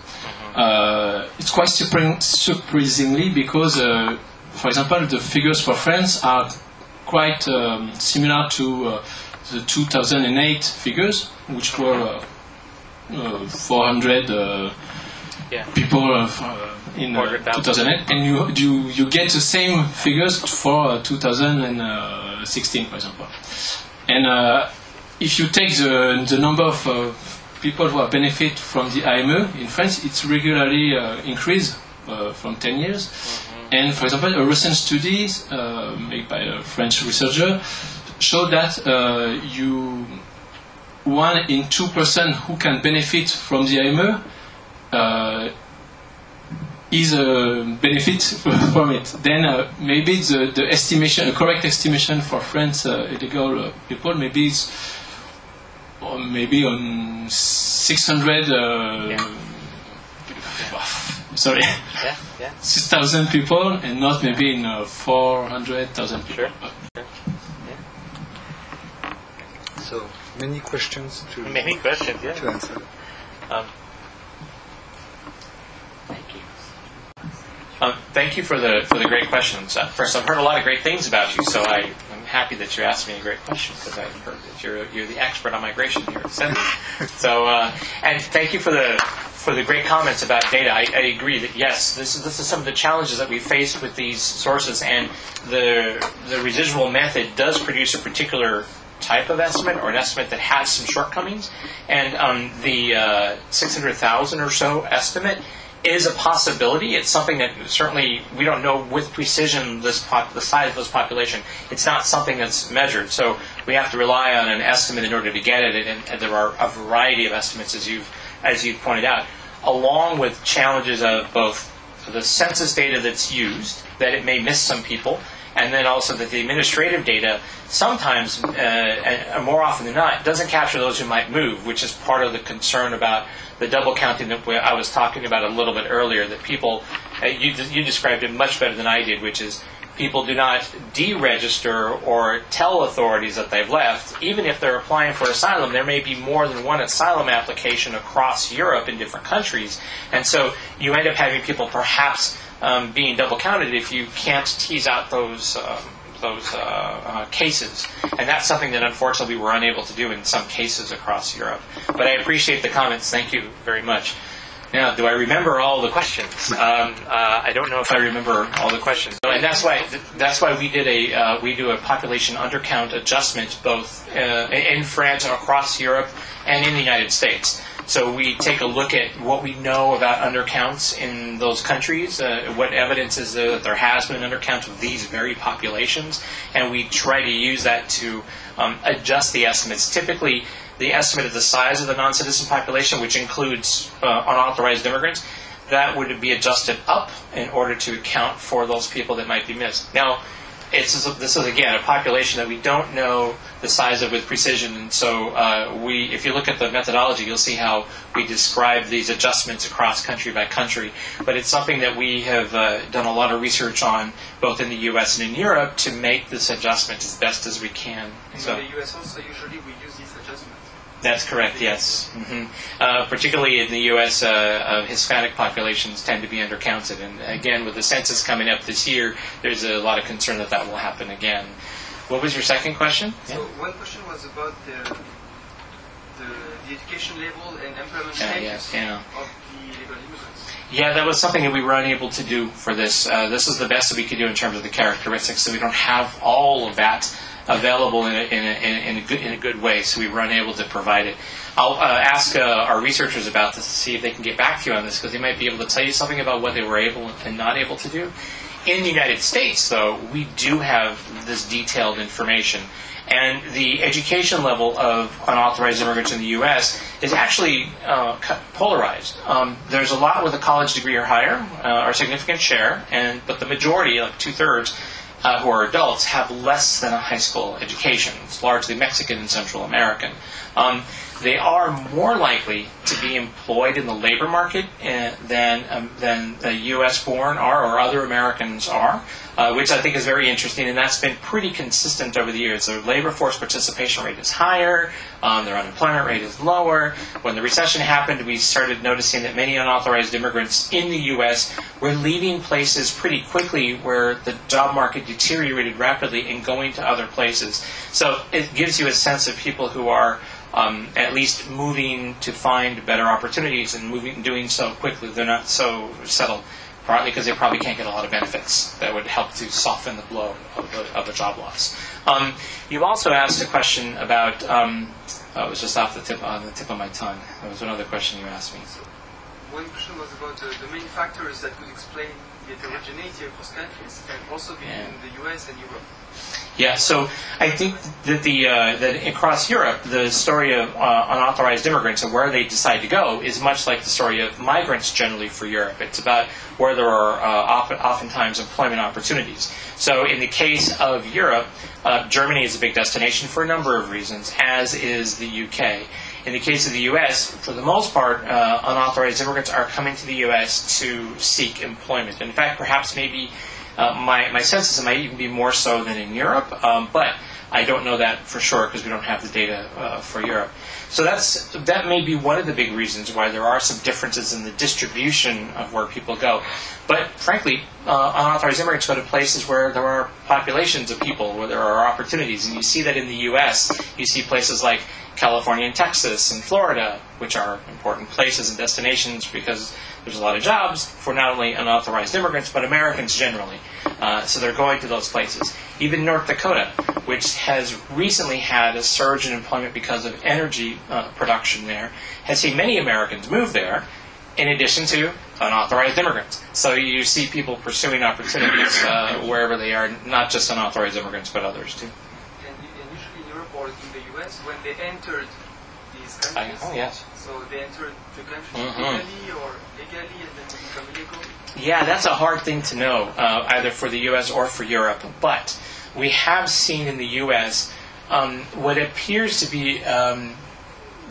uh, it's quite surpri- surprisingly because, uh, for example, the figures for France are quite um, similar to uh, the 2008 figures, which were uh, 400 Yeah. people uh, in uh, 2008, and you, you you get the same figures for uh, 2016, for example. And uh, if you take the the number of uh, people who are benefit from the AME in France, it's regularly uh, increased uh, from 10 years. And for example, a recent study uh, made by a French researcher showed that uh, you one in two person who can benefit from the AME uh, is a benefit from it. Then uh, maybe the, the estimation, a correct estimation for French uh, illegal uh, people, maybe it's or maybe on 600. Uh, Sorry, Yeah, yeah. 6,000 people, and not maybe in uh, 400,000 people. Sure. So many questions to, Many questions, yeah. to answer. Um, thank you. Um, thank you for the for the great questions. Uh, first, I've heard a lot of great things about you, so I, I'm happy that you asked me a great question because I've heard that you're you're the expert on migration here at Center. so, uh, and thank you for the for the great comments about data. I, I agree that yes, this is this is some of the challenges that we face with these sources, and the the residual method does produce a particular type of estimate or an estimate that has some shortcomings. And um, the uh, 600,000 or so estimate is a possibility. It's something that certainly we don't know with precision this pop- the size of this population. It's not something that's measured. So we have to rely on an estimate in order to get it. And, and there are a variety of estimates, as you've, as you've pointed out, along with challenges of both the census data that's used, that it may miss some people, and then also that the administrative data sometimes, uh, and more often than not, doesn't capture those who might move, which is part of the concern about the double counting that I was talking about a little bit earlier. That people, uh, you, you described it much better than I did, which is people do not deregister or tell authorities that they've left. Even if they're applying for asylum, there may be more than one asylum application across Europe in different countries, and so you end up having people perhaps um, being double counted if you can't tease out those. Um, those uh, uh, cases, and that's something that unfortunately we were unable to do in some cases across Europe. But I appreciate the comments. Thank you very much. Now, do I remember all the questions? Um, uh, I don't know if I remember all the questions, and that's why that's why we did a uh, we do a population undercount adjustment both uh, in France and across Europe and in the United States. So we take a look at what we know about undercounts in those countries, uh, what evidence is there that there has been an undercount of these very populations, and we try to use that to um, adjust the estimates. Typically, the estimate of the size of the non-citizen population, which includes uh, unauthorized immigrants, that would be adjusted up in order to account for those people that might be missed. Now, it's this is again a population that we don't know the size of with precision, and so uh, we, if you look at the methodology, you'll see how we describe these adjustments across country by country. But it's something that we have uh, done a lot of research on, both in the U.S. and in Europe, to make this adjustment as best as we can. So. In the US also, usually we use these adjustments. That's correct, yes. hmm Uh, particularly in the U.S., uh, uh, Hispanic populations tend to be undercounted. And again, with the census coming up this year, there's a lot of concern that that will happen again. What was your second question? So one question was about the, the, the education level and employment status yeah, yeah. of the illegal immigrants. Yeah, that was something that we were unable to do for this. Uh, this is the best that we could do in terms of the characteristics, so we don't have all of that available in a, in a, in a, good, in a good way, so we were unable to provide it. I'll uh, ask uh, our researchers about this to see if they can get back to you on this, because they might be able to tell you something about what they were able and not able to do. In the United States, though, we do have this detailed information. And the education level of unauthorized immigrants in the U.S. is actually uh, polarized. Um, there's a lot with a college degree or higher, uh, or significant share, and but the majority, like two thirds, uh, who are adults have less than a high school education. It's largely Mexican and Central American. Um, they are more likely to be employed in the labor market uh, than um, than the U.S. born are or other Americans are, uh, which I think is very interesting, and that's been pretty consistent over the years. Their labor force participation rate is higher, um, their unemployment rate is lower. When the recession happened, we started noticing that many unauthorized immigrants in the U.S. were leaving places pretty quickly where the job market deteriorated rapidly and going to other places. So it gives you a sense of people who are um, at least moving to find better opportunities and moving doing so quickly. They're not so settled, partly because they probably can't get a lot of benefits that would help to soften the blow of the, of the job loss. Um, you also asked a question about. Um, oh, it was just off the tip on the tip of my tongue. There was another question you asked me. One question was about uh, the main factors that could explain the heterogeneity across countries and also between Yeah. the US and Europe. Yeah, so I think that the uh, that across Europe, the story of uh, unauthorized immigrants and where they decide to go is much like the story of migrants generally for Europe. It's about where there are uh, often, oftentimes employment opportunities. So in the case of Europe, uh, Germany is a big destination for a number of reasons, as is the UK. In the case of the U.S., for the most part, uh, unauthorized immigrants are coming to the U.S. to seek employment. In fact, perhaps maybe uh, my, my sense is it might even be more so than in Europe, um, but I don't know that for sure because we don't have the data uh, for Europe. So that's that may be one of the big reasons why there are some differences in the distribution of where people go. But frankly, uh, unauthorized immigrants go to places where there are populations of people, where there are opportunities, and you see that in the U.S. You see places like California and Texas and Florida, which are important places and destinations because there's a lot of jobs for not only unauthorized immigrants but Americans generally. Uh, so they're going to those places. Even North Dakota, which has recently had a surge in employment because of energy uh, production there, has seen many Americans move there, in addition to unauthorized immigrants. So you see people pursuing opportunities uh, wherever they are, not just unauthorized immigrants but others too. And, and usually in Europe or in the US, when they entered these I, countries, oh yes. So they entered the country Mhm. legally or legally and then they become illegal. Yeah, that's a hard thing to know, uh, either for the U.S. or for Europe. But we have seen in the U.S. Um, what appears to be um,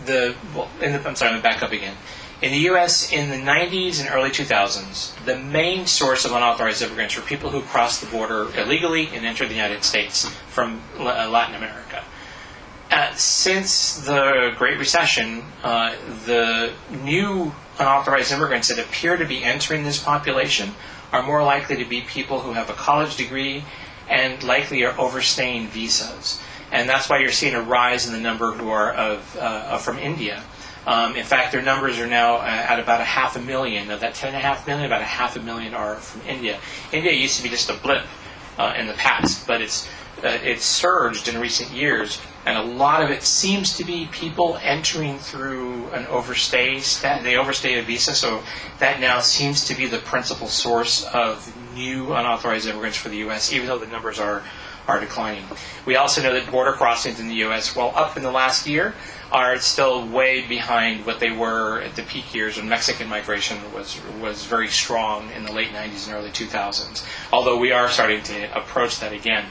the. Well, in the, I'm sorry, let me back up again. In the U.S., in the 90s and early 2000s, the main source of unauthorized immigrants were people who crossed the border illegally and entered the United States from uh, Latin America. Uh, since the Great Recession, uh, the new unauthorized immigrants that appear to be entering this population are more likely to be people who have a college degree and likely are overstaying visas. And that's why you're seeing a rise in the number who are of, uh, from India. Um, in fact, their numbers are now uh, at about a half a million. Of that 10.5 million, about a half a million are from India. India used to be just a blip uh, in the past, but it's uh, it's surged in recent years, and a lot of it seems to be people entering through an overstay. Stat- they overstay a visa, so that now seems to be the principal source of new unauthorized immigrants for the U.S. Even though the numbers are are declining. We also know that border crossings in the U.S., while up in the last year, are still way behind what they were at the peak years when Mexican migration was was very strong in the late 90s and early 2000s. Although we are starting to approach that again.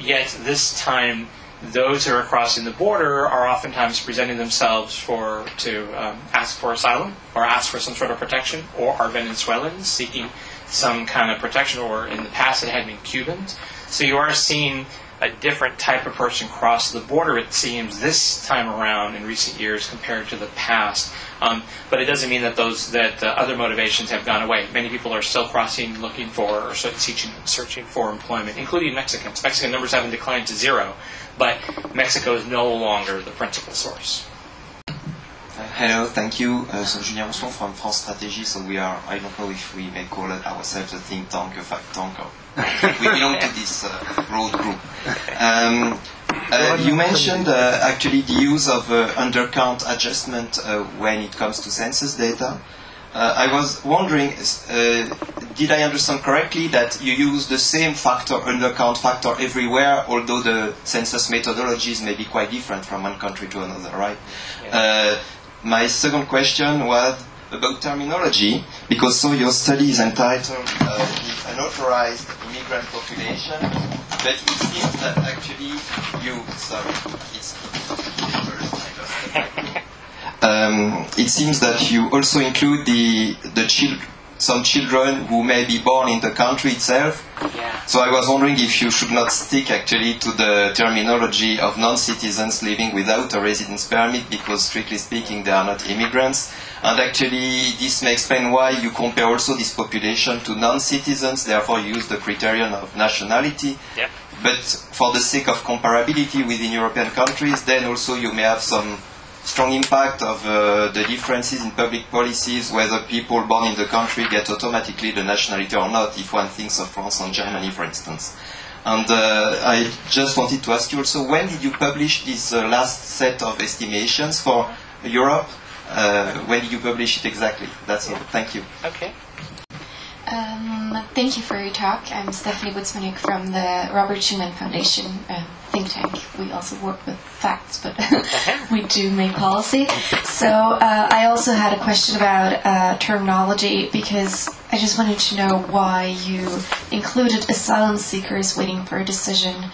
Yet this time, those who are crossing the border are oftentimes presenting themselves for to um, ask for asylum or ask for some sort of protection, or are Venezuelans seeking some kind of protection, or in the past it had been Cubans. So you are seeing a different type of person cross the border, it seems, this time around in recent years compared to the past. Um, but it doesn't mean that those that uh, other motivations have gone away. Many people are still crossing, looking for or searching, searching for employment, including Mexicans. Mexican numbers haven't declined to zero, but Mexico is no longer the principal source. Hello, thank you. Uh, so Julien Rousselon from France Strategy. So we are, I don't know if we may call it ourselves a think tank, a fact tank, or we belong to this uh, broad group. Um, uh, you mentioned uh, actually the use of uh, undercount adjustment uh, when it comes to census data. Uh, I was wondering, uh, did I understand correctly that you use the same factor, undercount factor everywhere, although the census methodologies may be quite different from one country to another, right? Uh, my second question was about terminology, because so your study is entitled uh, the Unauthorized Immigrant Population but it seems that actually you, sorry, it's um, it seems that you also include the the chil- some children who may be born in the country itself. Yeah. So I was wondering if you should not stick actually to the terminology of non-citizens living without a residence permit because strictly speaking they are not immigrants. And actually this may explain why you compare also this population to non-citizens, therefore you use the criterion of nationality. Yep. But for the sake of comparability within European countries, then also you may have some strong impact of uh, the differences in public policies, whether people born in the country get automatically the nationality or not, if one thinks of France and Germany, for instance. And uh, I just wanted to ask you also, when did you publish this uh, last set of estimations for Europe? Uh, when did you publish it exactly? That's all. Thank you. Okay. Um, thank you for your talk. I'm Stephanie Butzmanik from the Robert Schuman Foundation uh, think tank. We also work with facts, but we do make policy. So uh, I also had a question about uh, terminology because I just wanted to know why you included asylum seekers waiting for a decision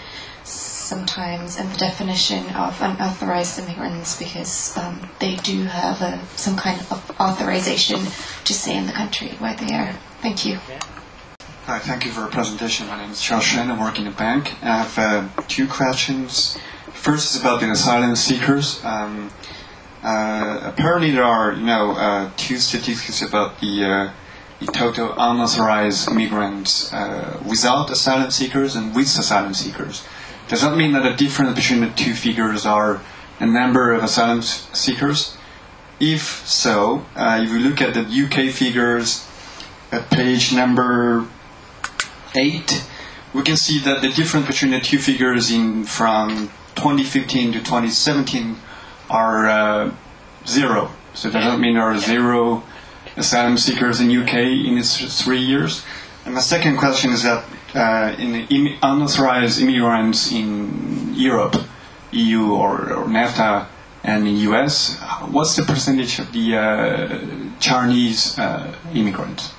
sometimes in the definition of unauthorized immigrants because um, they do have a, some kind of authorization to stay in the country where they are. Thank you. Hi, thank you for your presentation. My name is Charles Shen. I work in a bank. I have uh, two questions. First is about the asylum seekers. Um, uh, apparently, there are you know uh, two statistics about the, uh, the total unauthorized immigrants uh, without asylum seekers and with asylum seekers. Does that mean that the difference between the two figures are a number of asylum seekers? If so, uh, if you look at the UK figures at page number 8, we can see that the difference between the two figures in from 2015 to 2017 are uh, zero. So it does that mean there are zero asylum seekers in UK in its three years? And my second question is that uh, in Im- unauthorized immigrants in Europe, EU or, or NAFTA, and in US, what's the percentage of the uh, Chinese uh, immigrants?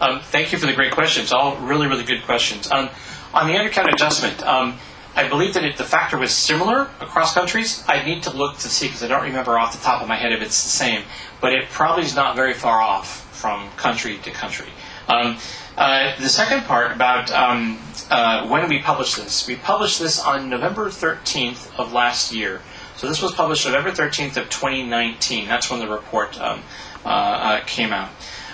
Um, thank you for the great questions. All really, really good questions. Um, on the undercount adjustment, um, I believe that it, the factor was similar across countries. I'd need to look to see because I don't remember off the top of my head if it's the same, but it probably is not very far off from country to country. Um, uh, the second part about um, uh, when we published this, we published this on November 13th of last year. So this was published November 13th of 2019. That's when the report um, uh, uh, came out.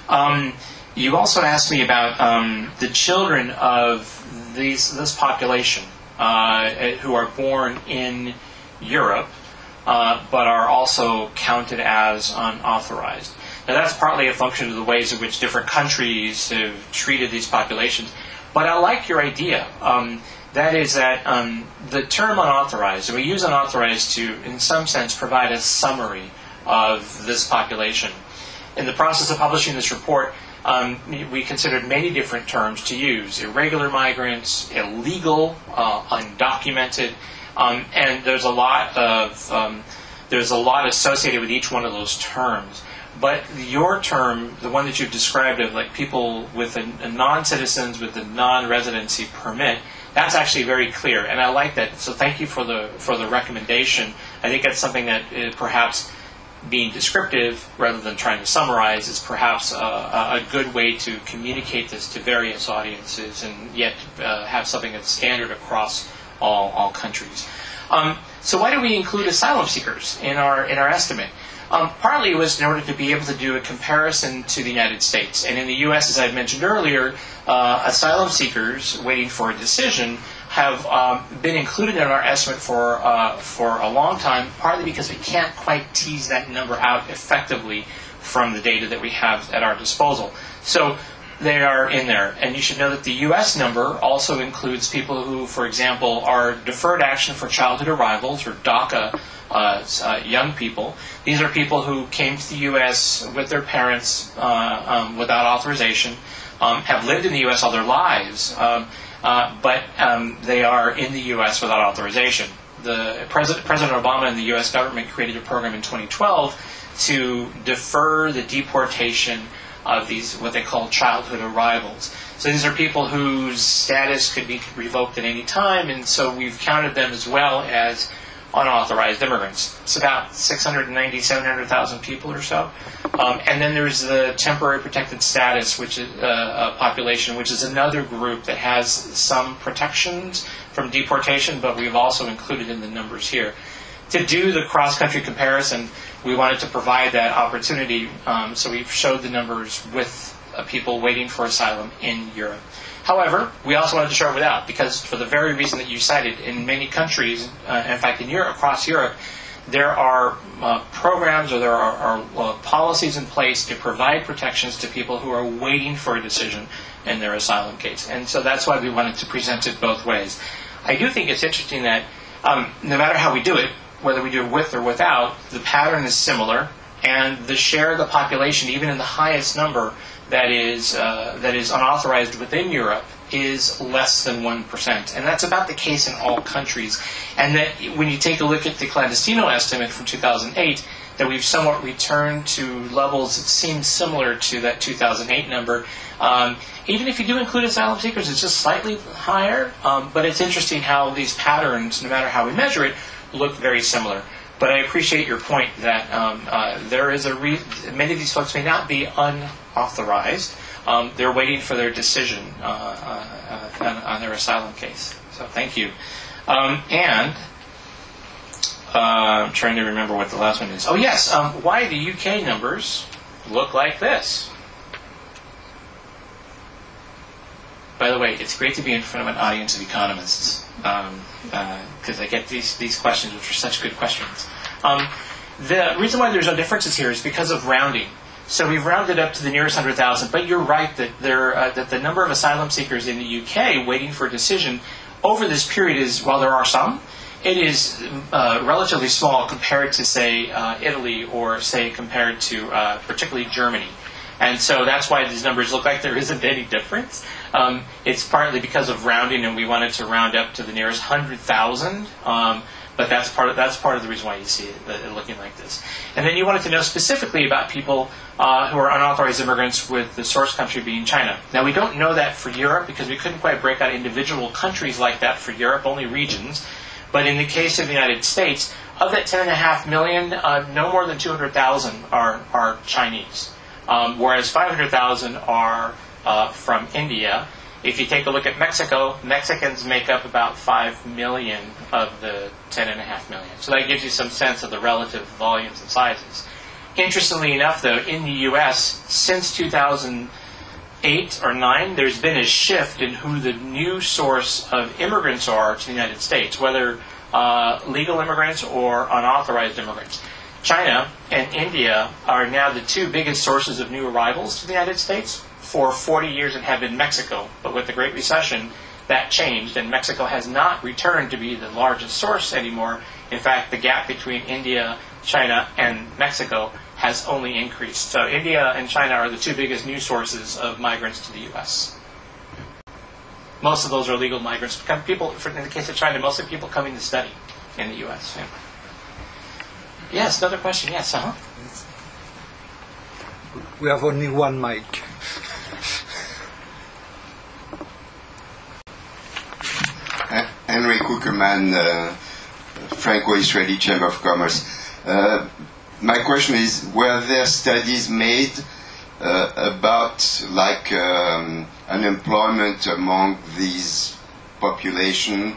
Um, you also asked me about um, the children of these, this population uh, who are born in Europe, but are also counted as unauthorized. Now, that's partly a function of the ways in which different countries have treated these populations. But I like your idea. Um, that is that um, the term unauthorized, and we use unauthorized to, in some sense, provide a summary of this population. In the process of publishing this report, um, we considered many different terms to use irregular migrants, illegal, uh, undocumented, um, and there's a lot of um, there's a lot associated with each one of those terms. But your term, the one that you've described of like people with a, a non-citizens with a non-residency permit, that's actually very clear, and I like that. So thank you for the for the recommendation. I think that's something that uh, perhaps being descriptive rather than trying to summarize is perhaps a, a good way to communicate this to various audiences and yet uh, have something that's standard across all, all countries. Um, so why do we include asylum seekers in our in our estimate? Um, partly it was in order to be able to do a comparison to the United States. And in the U.S., as I've mentioned earlier, uh, asylum seekers waiting for a decision have um, been included in our estimate for uh, for a long time, partly because we can't quite tease that number out effectively from the data that we have at our disposal. So they are in there, and you should know that the U.S. number also includes people who, for example, are deferred action for childhood arrivals or DACA. Uh, uh, young people. These are people who came to the U.S. with their parents uh, um, without authorization, um, have lived in the U.S. all their lives, um, uh, but um, they are in the U.S. without authorization. The President, President Obama and the U.S. government created a program in 2012 to defer the deportation of these what they call childhood arrivals. So these are people whose status could be revoked at any time, and so we've counted them as well as unauthorized immigrants. It's about 690, 700,000 people or so. Um, and then there's the temporary protected status, which is uh, a population, which is another group that has some protections from deportation, but we've also included in the numbers here. To do the cross-country comparison, we wanted to provide that opportunity, um, so we've showed the numbers with uh, people waiting for asylum in Europe. However, we also wanted to it without, because for the very reason that you cited, in many countries, uh, in fact, in Europe, across Europe, there are uh, programs or there are, are uh, policies in place to provide protections to people who are waiting for a decision in their asylum case. And so that's why we wanted to present it both ways. I do think it's interesting that um, no matter how we do it, whether we do it with or without, the pattern is similar, and the share of the population, even in the highest number, that is uh, that is unauthorized within Europe is less than one percent, and that's about the case in all countries. And that when you take a look at the clandestino estimate from 2008, that we've somewhat returned to levels that seem similar to that 2008 number. Um, even if you do include asylum seekers, it's just slightly higher. Um, but it's interesting how these patterns, no matter how we measure it, look very similar. But I appreciate your point that um, uh, there is a re- many of these folks may not be unauthorized. Um, they're waiting for their decision uh, uh, uh on, on, their asylum case. So thank you. Um, and uh, I'm trying to remember what the last one is. Oh yes, um, why the UK numbers look like this? By the way, it's great to be in front of an audience of economists because uh, I get these, these questions, which are such good questions. Um, the reason why there's no differences here is because of rounding. So we've rounded up to the nearest 100,000, but you're right that, there, uh, that the number of asylum seekers in the UK waiting for a decision over this period is, while there are some, it is uh, relatively small compared to, say, uh, Italy or, say, compared to uh, particularly Germany. And so that's why these numbers look like there isn't any difference. Um, it's partly because of rounding, and we wanted to round up to the nearest 100,000. Um, but that's part of that's part of the reason why you see it, it looking like this. And then you wanted to know specifically about people uh, who are unauthorized immigrants, with the source country being China. Now we don't know that for Europe because we couldn't quite break out individual countries like that for Europe, only regions. But in the case of the United States, of that 10.5 million, uh, no more than 200,000 are are Chinese um, whereas 500,000 are uh, from India. If you take a look at Mexico, Mexicans make up about 5 million of the 10.5 million. So that gives you some sense of the relative volumes and sizes. Interestingly enough, though, in the U.S., since 2008 or 9, there's been a shift in who the new source of immigrants are to the United States, whether uh, legal immigrants or unauthorized immigrants. China and India are now the two biggest sources of new arrivals to the United States. For 40 years, it had been Mexico, but with the Great Recession, that changed, and Mexico has not returned to be the largest source anymore. In fact, the gap between India, China, and Mexico has only increased. So India and China are the two biggest new sources of migrants to the U.S. Most of those are legal migrants. People, in the case of China, mostly people coming to study in the U.S. Yeah. Yes, another question. Yes, uh huh. We have only one mic. Henry Cookerman, uh, Franco-Israeli Chamber of Commerce. Uh, my question is: Were there studies made uh, about like um, unemployment among these population,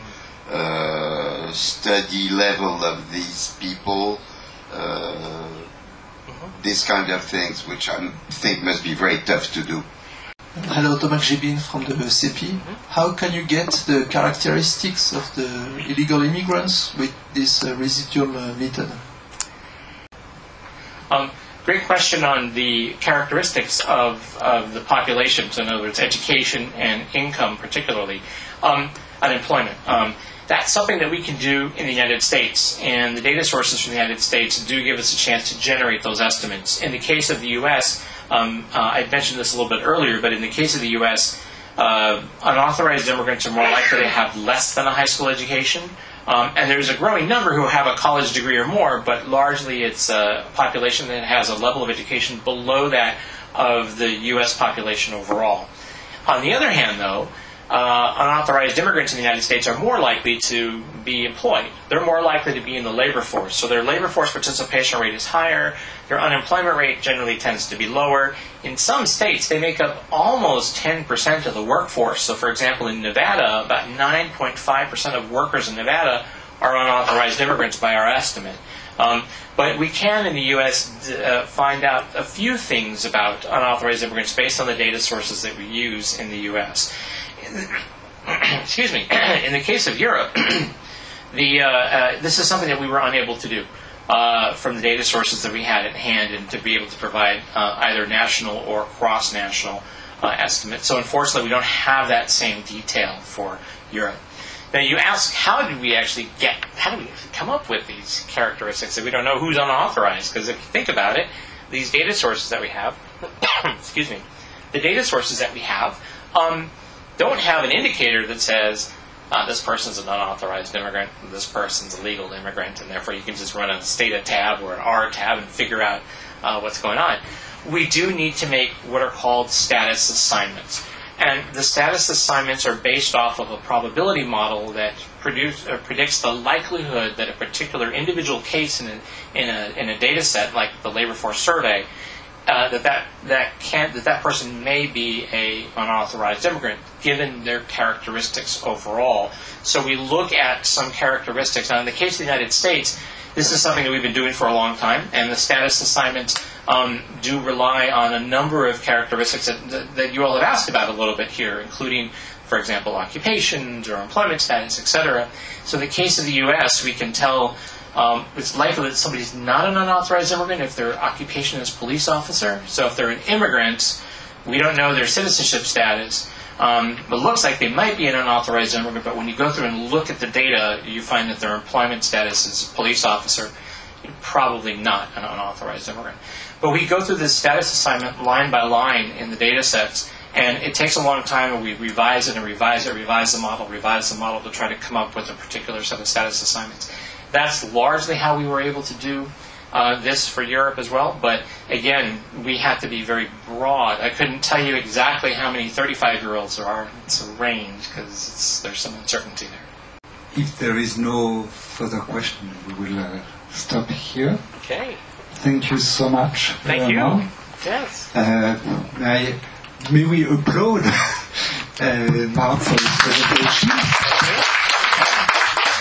uh, study level of these people? Uh, these kind of things, which I think must be very tough to do. Hello, Thomas Grjebine from the CEPI. How can you get the characteristics of the illegal immigrants with this uh, residual uh, method? Um, great question on the characteristics of, of the population, so in other words, education and income particularly. Um, unemployment. Um, that's something that we can do in the United States, and the data sources from the United States do give us a chance to generate those estimates. In the case of the U.S., um, uh, I mentioned this a little bit earlier, but in the case of the U.S., uh, unauthorized immigrants are more likely to have less than a high school education. Um, and there's a growing number who have a college degree or more, but largely it's a population that has a level of education below that of the U.S. population overall. On the other hand, though, uh, unauthorized immigrants in the United States are more likely to be employed. They're more likely to be in the labor force. So their labor force participation rate is higher. Their unemployment rate generally tends to be lower. In some states, they make up almost 10% of the workforce. So, for example, in Nevada, about 9.5% of workers in Nevada are unauthorized immigrants by our estimate. Um, but we can in the U.S. Uh, find out a few things about unauthorized immigrants based on the data sources that we use in the U.S. excuse me, in the case of Europe, the, uh, uh, this is something that we were unable to do uh, from the data sources that we had at hand and to be able to provide uh, either national or cross national uh, estimates. So, unfortunately, we don't have that same detail for Europe. Now, you ask, how did we actually get, how do we come up with these characteristics that we don't know who's unauthorized? Because if you think about it, these data sources that we have, excuse me, the data sources that we have, um, don't have an indicator that says uh, this person's an unauthorized immigrant, this person's a legal immigrant, and therefore you can just run a STATA tab or an R tab and figure out uh, what's going on. We do need to make what are called status assignments. And the status assignments are based off of a probability model that produce, uh, predicts the likelihood that a particular individual case in a, in a, in a data set, like the labor force survey, uh, that that that can that that person may be a unauthorized immigrant given their characteristics overall. So we look at some characteristics. Now, in the case of the United States, this is something that we've been doing for a long time, and the status assignments um, do rely on a number of characteristics that, that, that you all have asked about a little bit here, including, for example, occupations or employment status, etc. So, in the case of the U.S., we can tell um, it's likely that somebody's not an unauthorized immigrant if their occupation is police officer. So if they're an immigrant, we don't know their citizenship status. Um, it looks like they might be an unauthorized immigrant, but when you go through and look at the data, you find that their employment status is police officer. Probably not an unauthorized immigrant. But we go through this status assignment line by line in the data sets, and it takes a long time, and we revise it and revise it, revise the model, revise the model to try to come up with a particular set of status assignments. That's largely how we were able to do uh, this for Europe as well. But again, we had to be very broad. I couldn't tell you exactly how many 35 year olds there are. It's a range because there's some uncertainty there. If there is no further question, we will uh, stop here. Okay. Thank you so much. Thank you. Bernard. Yes. Uh, may, may we applaud uh, Mark for his presentation?